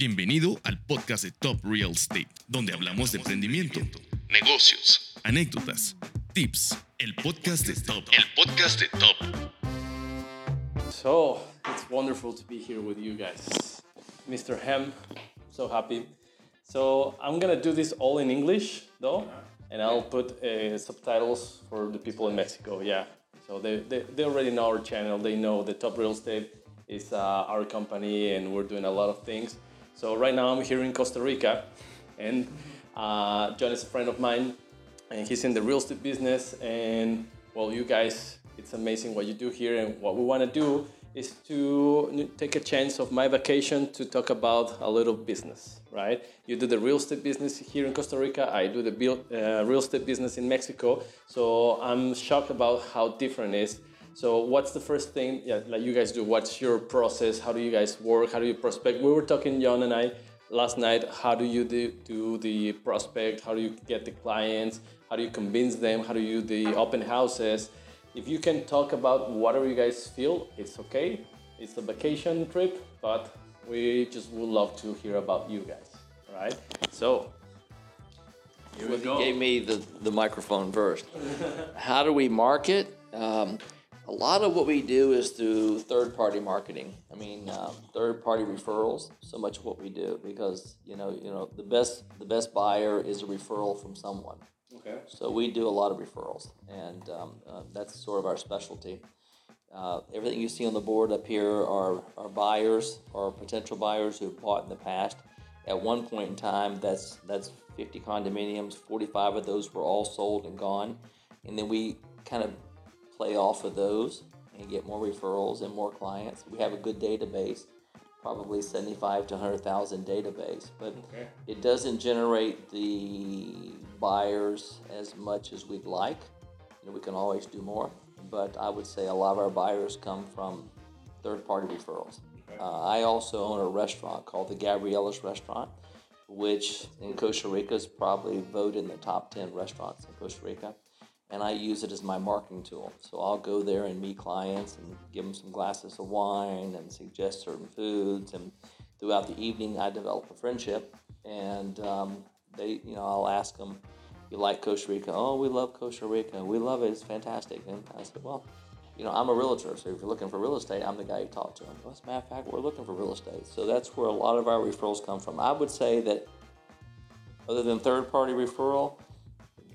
Bienvenido al podcast de Top Real Estate, donde hablamos de emprendimiento, negocios, anécdotas, tips. El podcast de Top. El podcast de Top. So it's wonderful to be here with you guys. Mr. Hem, so happy. So I'm gonna do this all in English though, and I'll put uh, subtitles for the people in Mexico. Yeah, so they, they, they already know our channel. They know the Top Real Estate is uh, our company, and we're doing a lot of things. So right now I'm here in Costa Rica, and uh, Jon is a friend of mine, and he's in the real estate business. And well, you guys, it's amazing what you do here, and what we want to do is to take a chance of my vacation to talk about a little business, right? You do the real estate business here in Costa Rica. I do the build, uh, real estate business in Mexico. So I'm shocked about how different it is. So what's the first thing yeah, like you guys do? What's your process? How do you guys work? How do you prospect? We were talking, Jon and I, last night. How do you do, do the prospect? How do you get the clients? How do you convince them? How do you do the open houses? If you can talk about whatever you guys feel, it's okay. It's a vacation trip, but we just would love to hear about you guys. All right. So here we go. gave me the, the microphone first. How do we market? Um, a lot of what we do is through third party marketing. I mean, um, third party referrals. So much of what we do because you know, you know, the best the best buyer is a referral from someone. Okay. So we do a lot of referrals, and um, uh, that's sort of our specialty. Uh, everything you see on the board up here are, are buyers or potential buyers who bought in the past. At one point in time, that's that's 50 condominiums. 45 of those were all sold and gone, and then we kind of play off of those and get more referrals and more clients. We have a good database, probably 75 to 100,000 database, but Okay. it doesn't generate the buyers as much as we'd like. You know, we can always do more, but I would say a lot of our buyers come from third-party referrals. Uh, I also own a restaurant called the Gabriella's Restaurant, which in Costa Rica is probably voted in the top 10 restaurants in Costa Rica. And I use it as my marketing tool. So I'll go there and meet clients and give them some glasses of wine and suggest certain foods. And throughout the evening, I develop a friendship. And um, they, you know, I'll ask them, "You like Costa Rica? Oh, we love Costa Rica. We love it. It's fantastic." And I said, "Well, you know, I'm a realtor, so if you're looking for real estate, I'm the guy you talk to. Well, as a matter of fact, we're looking for real estate. So that's where a lot of our referrals come from. I would say that other than third party referral,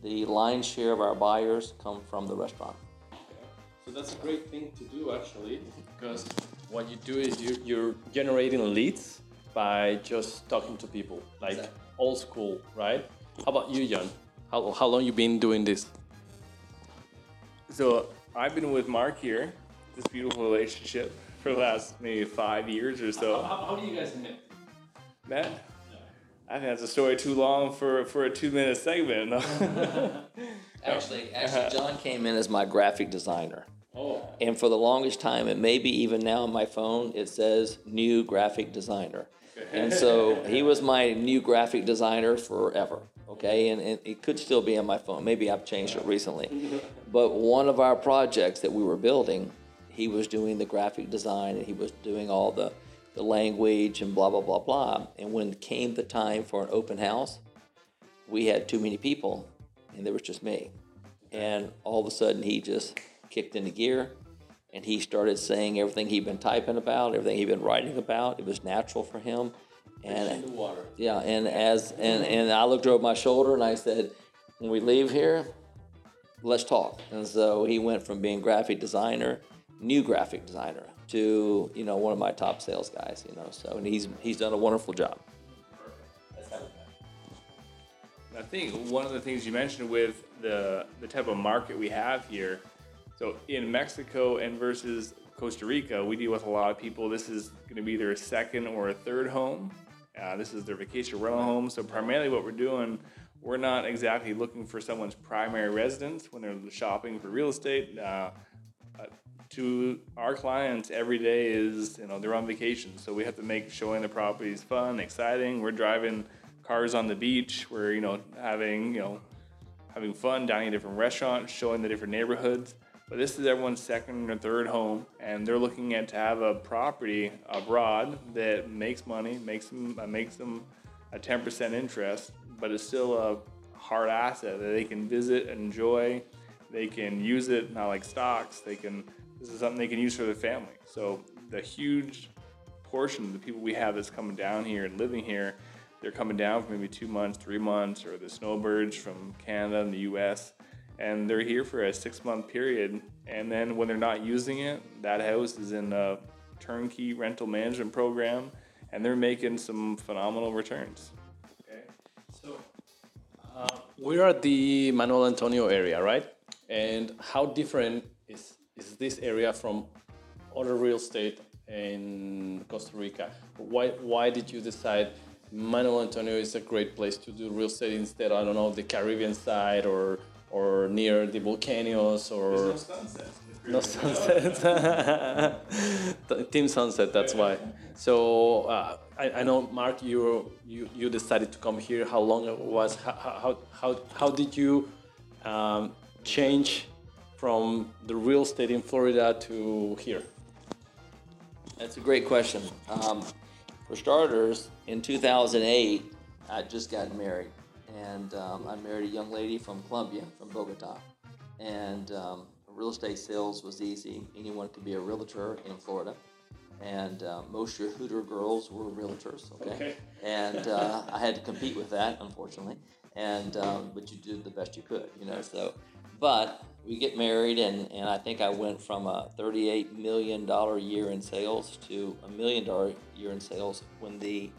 the lion's share of our buyers come from the restaurant. Okay. So that's a great thing to do actually, because what you do is you, you're generating leads by just talking to people, like Exactly. old school, right? How about you, Jon? How, how long you been doing this? So I've been with Mark here, this beautiful relationship, for the last maybe five years or so. How, how do you guys met? Matt, I think that's a story too long for, for a two minute segment. Actually, actually, Jon came in as my graphic designer. Oh, And for the longest time, and maybe even now on my phone, it says new graphic designer. And so he was my new graphic designer forever. Okay, and, and it could still be on my phone. Maybe I've changed it recently. But one of our projects that we were building, he was doing the graphic design and he was doing all the, the language and blah, blah, blah, blah. And when came the time for an open house, we had too many people and there was just me. And all of a sudden, he just kicked into gear and he started saying everything he'd been typing about, everything he'd been writing about. It was natural for him. And the water. yeah, and as and, and I looked over my shoulder and I said, when we leave here, let's talk. And so he went from being graphic designer, new graphic designer, to you know one of my top sales guys. You know, so and he's he's done a wonderful job. I think one of the things you mentioned with the, the type of market we have here, so in Mexico and versus Costa Rica, we deal with a lot of people. This is going to be their second or a third home. Uh, this is their vacation rental home. So primarily, what we're doing, we're not exactly looking for someone's primary residence when they're shopping for real estate. Uh, to our clients, every day is you know they're on vacation, so we have to make showing the properties fun, exciting. We're driving cars on the beach. We're you know having you know having fun, dining at different restaurants, showing the different neighborhoods. but this is everyone's second or third home, and they're looking at to have a property abroad that makes money, makes them uh, makes them a 10% interest, but it's still a hard asset that they can visit, and enjoy, they can use it not like stocks. They can this is something they can use for their family. So the huge portion of the people we have that's coming down here and living here, they're coming down for maybe two months, three months, or the snowbirds from Canada and the U.S. And they're here for a six-month period, and then when they're not using it, that house is in a turnkey rental management program, and they're making some phenomenal returns. Okay, so uh, we're at the Manuel Antonio area, right? And how different is is this area from other real estate in Costa Rica? Why why did you decide Manuel Antonio is a great place to do real estate instead? I don't know the Caribbean side or or near the volcanoes or no sunsets. no sunset. Team Sunset. That's why. So uh, I, I know, Mark, you you you decided to come here. How long it was? How how how, how did you um, change from the real estate in Florida to here? That's a great question. Um, for starters, in 2008, I just got married, and um, I married a young lady from Colombia, from Bogota, and um, real estate sales was easy. Anyone could be a realtor in Florida, and uh, most your Hooter girls were realtors. Okay, Okay. and uh, I had to compete with that, unfortunately. And um, but you did the best you could, you know. So, but we get married, and, and I think I went from a $38 million year in sales to a million dollar year in sales when the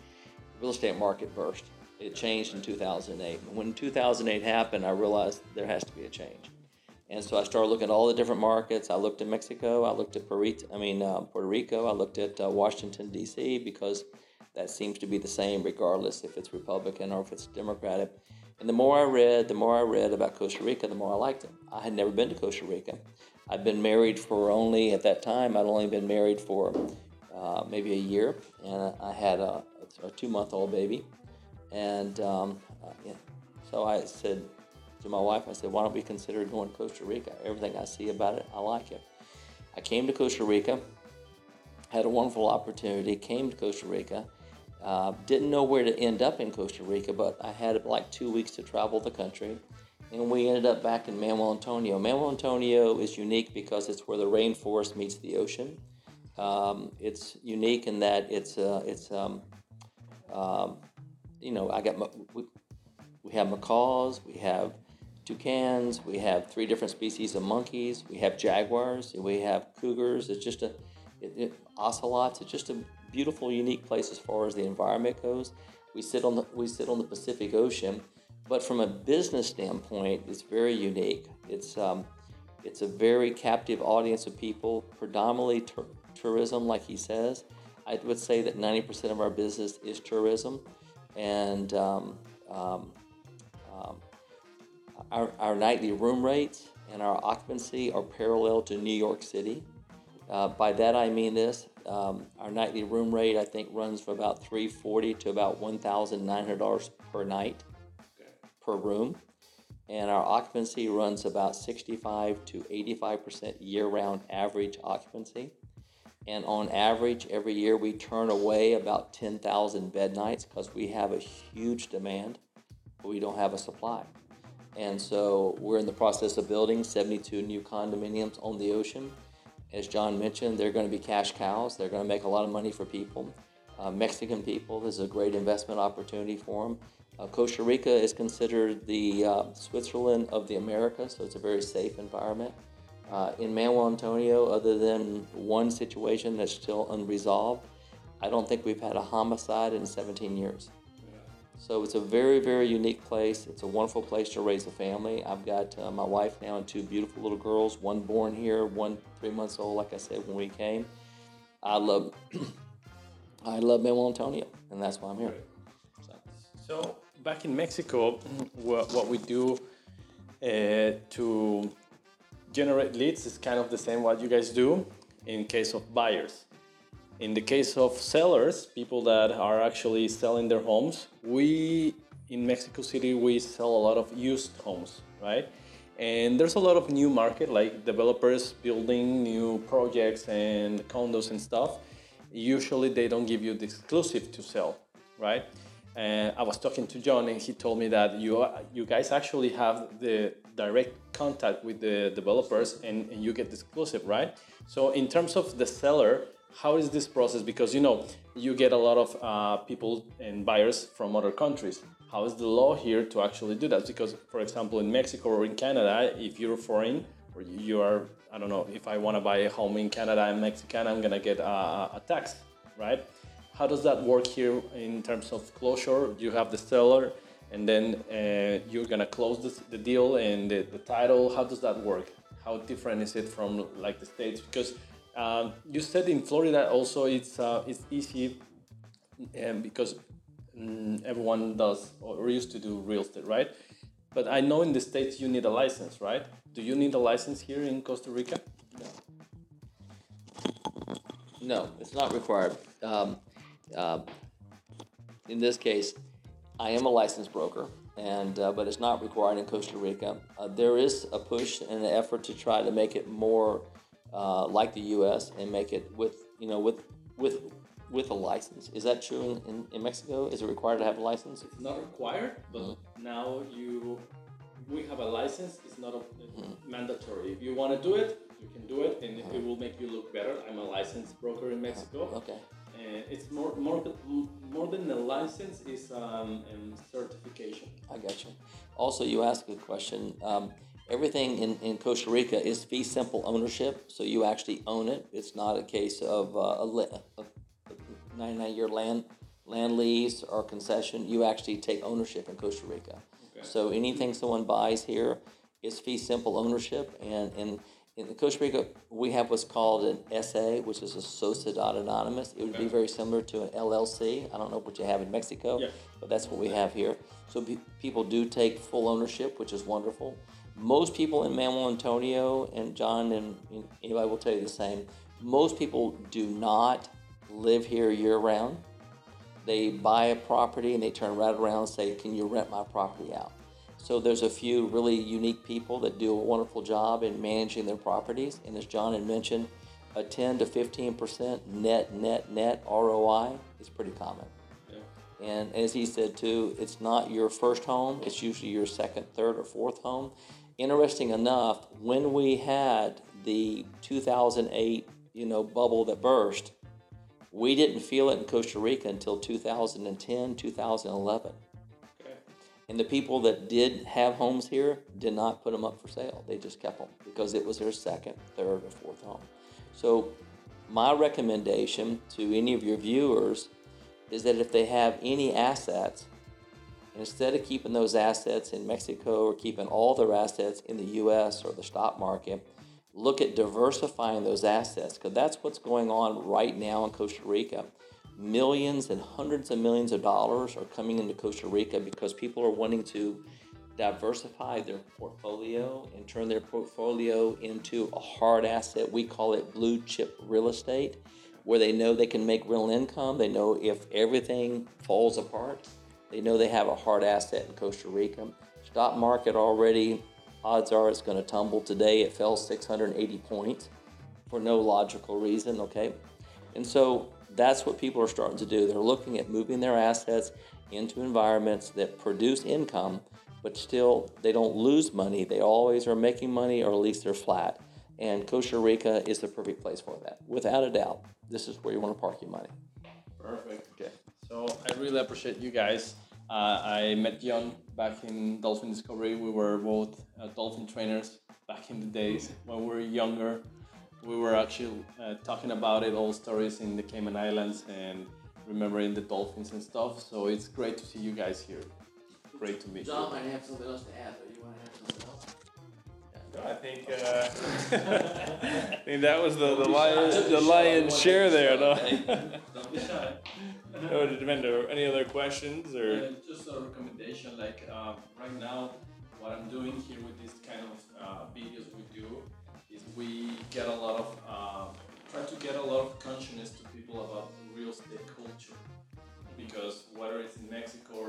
real estate market burst. It changed in 2008. When 2008 happened, I realized there has to be a change. And so I started looking at all the different markets. I looked at Mexico. I looked at Puerto, I mean uh, Puerto Rico. I looked at uh, Washington D.C. because that seems to be the same regardless if it's Republican or if it's Democratic. And the more I read, the more I read about Costa Rica, the more I liked it. I had never been to Costa Rica. I'd been married for only, at that time, I'd only been married for uh, maybe a year, and I had a, a two month old baby. And um, uh, yeah. so I said to my wife, I said, why don't we consider going to Costa Rica? Everything I see about it, I like it. I came to Costa Rica, had a wonderful opportunity, came to Costa Rica. Uh, didn't know where to end up in Costa Rica, but I had like two weeks to travel the country. And we ended up back in Manuel Antonio. Manuel Antonio is unique because it's where the rainforest meets the ocean. Um, it's unique in that it's, uh, it's um, um, you know, I got, we, we have macaws, we have toucans, we have three different species of monkeys, we have jaguars, we have cougars. It's just a, it, it, ocelots. It's just a beautiful, unique place as far as the environment goes. We sit on the we sit on the Pacific Ocean, but from a business standpoint, it's very unique. It's um, it's a very captive audience of people, predominantly tur- tourism, like he says. I would say that 90% of our business is tourism, and um, um, um, our, our nightly room rates and our occupancy are parallel to New York City. Uh, by that I mean this: um, our nightly room rate I think runs from about 340 to about 1,900 dollars per night per room, and our occupancy runs about 65 to 85 percent year-round average occupancy. And on average, every year we turn away about 10,000 bed nights because we have a huge demand, but we don't have a supply. And so we're in the process of building 72 new condominiums on the ocean. As Jon mentioned, they're going to be cash cows. They're going to make a lot of money for people. Uh, Mexican people, this is a great investment opportunity for them. Uh, Costa Rica is considered the uh, Switzerland of the Americas, so it's a very safe environment. Uh, in Manuel Antonio, other than one situation that's still unresolved, I don't think we've had a homicide in 17 years. So it's a very, very unique place. It's a wonderful place to raise a family. I've got uh, my wife now and two beautiful little girls, one born here, one three months old, like I said when we came. I love, I love Manuel Antonio, and that's why I'm here. So back in Mexico, what, what we do uh, to generate leads is kind of the same what you guys do in case of buyers. In the case of sellers, people that are actually selling their homes, we in Mexico City we sell a lot of used homes, right? And there's a lot of new market, like developers building new projects and condos and stuff. Usually they don't give you the exclusive to sell, right? And I was talking to Jon, and he told me that you you guys actually have the direct contact with the developers, and, and you get the exclusive, right? So in terms of the seller, how is this process? Because you know you get a lot of uh, people and buyers from other countries. How is the law here to actually do that? Because, for example, in Mexico or in Canada, if you're foreign or you are, I don't know, if I want to buy a home in Canada and Mexican, I'm gonna get a, a tax, right? How does that work here in terms of closure? You have the seller, and then uh, you're gonna close the, the deal and the, the, title. How does that work? How different is it from like the states? Because um, you said in Florida also it's uh, it's easy, um, because mm, everyone does or used to do real estate, right? But I know in the states you need a license, right? Do you need a license here in Costa Rica? No. No, it's not required. Um, uh, in this case, I am a licensed broker, and uh, but it's not required in Costa Rica. Uh, there is a push and an effort to try to make it more uh, like the U.S. and make it with you know with with with a license. Is that true in, in, in Mexico? Is it required to have a license? It's not required, but mm-hmm. now you we have a license. It's not a, mm-hmm. mandatory. If you want to do it, you can do it, and mm-hmm. it will make you look better. I'm a licensed broker in Mexico. Okay And it's more more more than a license is um, certification. I got you. Also, you asked a question. Um, everything in, in Costa Rica is fee simple ownership, so you actually own it. It's not a case of uh, a, a 99 year land land lease or concession. You actually take ownership in Costa Rica. Okay. So anything someone buys here is fee simple ownership, and in the Costa Rica, we have what's called an SA, which is a Sociedad Anonymous. It would okay. be very similar to an LLC. I don't know what you have in Mexico, yeah. but that's what we have here. So pe- people do take full ownership, which is wonderful. Most people in Manuel Antonio and Jon and anybody will tell you the same. Most people do not live here year round. They buy a property and they turn right around and say, "Can you rent my property out?" So there's a few really unique people that do a wonderful job in managing their properties. And as Jon had mentioned, a 10 to 15% net, net, net ROI is pretty common. Yeah. And as he said too, it's not your first home, it's usually your second, third, or fourth home. Interesting enough, when we had the 2008 you know, bubble that burst, we didn't feel it in Costa Rica until 2010, 2011. Okay. And the people that did have homes here did not put them up for sale. They just kept them because it was their second, third, or fourth home. So, my recommendation to any of your viewers is that if they have any assets, instead of keeping those assets in Mexico or keeping all their assets in the US or the stock market, look at diversifying those assets because that's what's going on right now in Costa Rica millions and hundreds of millions of dollars are coming into Costa Rica because people are wanting to diversify their portfolio and turn their portfolio into a hard asset. We call it blue chip real estate, where they know they can make real income. They know if everything falls apart, they know they have a hard asset in Costa Rica. Stock market already, odds are it's going to tumble today. It fell 680 points for no logical reason, okay? And so that's what people are starting to do. They're looking at moving their assets into environments that produce income, but still they don't lose money. They always are making money, or at least they're flat. And Costa Rica is the perfect place for that, without a doubt. This is where you want to park your money. Perfect. Okay. So I really appreciate you guys. Uh, I met Jon back in Dolphin Discovery. We were both uh, dolphin trainers back in the days when we were younger we were actually uh, talking about it, all stories in the Cayman Islands and remembering the dolphins and stuff. So it's great to see you guys here. Great to meet Jon you. might have something else to add, but you want to add something else? I think uh, I think that was the the lion the lion's share there. No. Don't be shy. no, Demendo, any other questions or? Yeah, just a recommendation. Like uh, right now, what I'm doing here with this kind of uh, videos we do is we get a lot of uh, try to get a lot of consciousness to people about real estate culture because whether it's in Mexico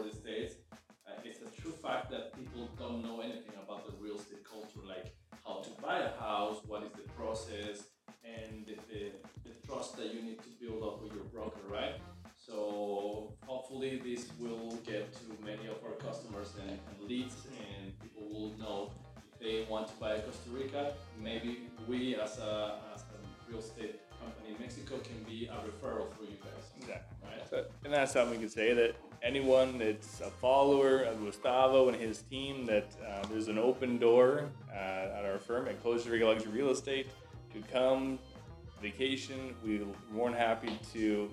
as a, as a real estate company in Mexico can be a referral for you guys. Exactly. Right? So, and that's something we can say that anyone that's a follower of Gustavo and his team, that uh, there's an open door uh, at our firm at Costa Rica Luxury Real Estate to come vacation. We're more than happy to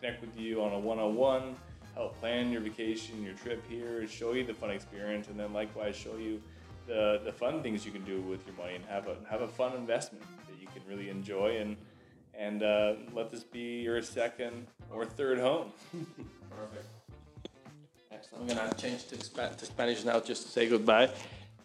connect with you on a one-on-one, help plan your vacation, your trip here, show you the fun experience, and then likewise show you the, the fun things you can do with your money and have a have a fun investment that you can really enjoy and and uh, let this be your second or third home. Perfect. Excellent. I'm gonna change to, Spa- to Spanish now just to say goodbye.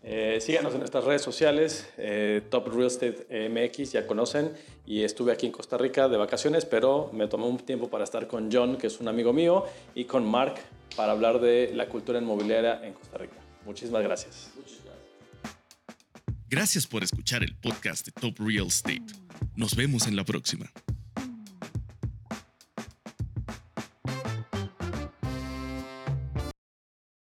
Eh, síganos en nuestras redes sociales, eh, Top Real Estate MX, ya conocen. Y estuve aquí en Costa Rica de vacaciones, pero me tomé un tiempo para estar con John, que es un amigo mío, y con Mark para hablar de la cultura inmobiliaria en Costa Rica. Muchísimas gracias. Gracias por escuchar el podcast de Top Real Estate. Nos vemos en la próxima.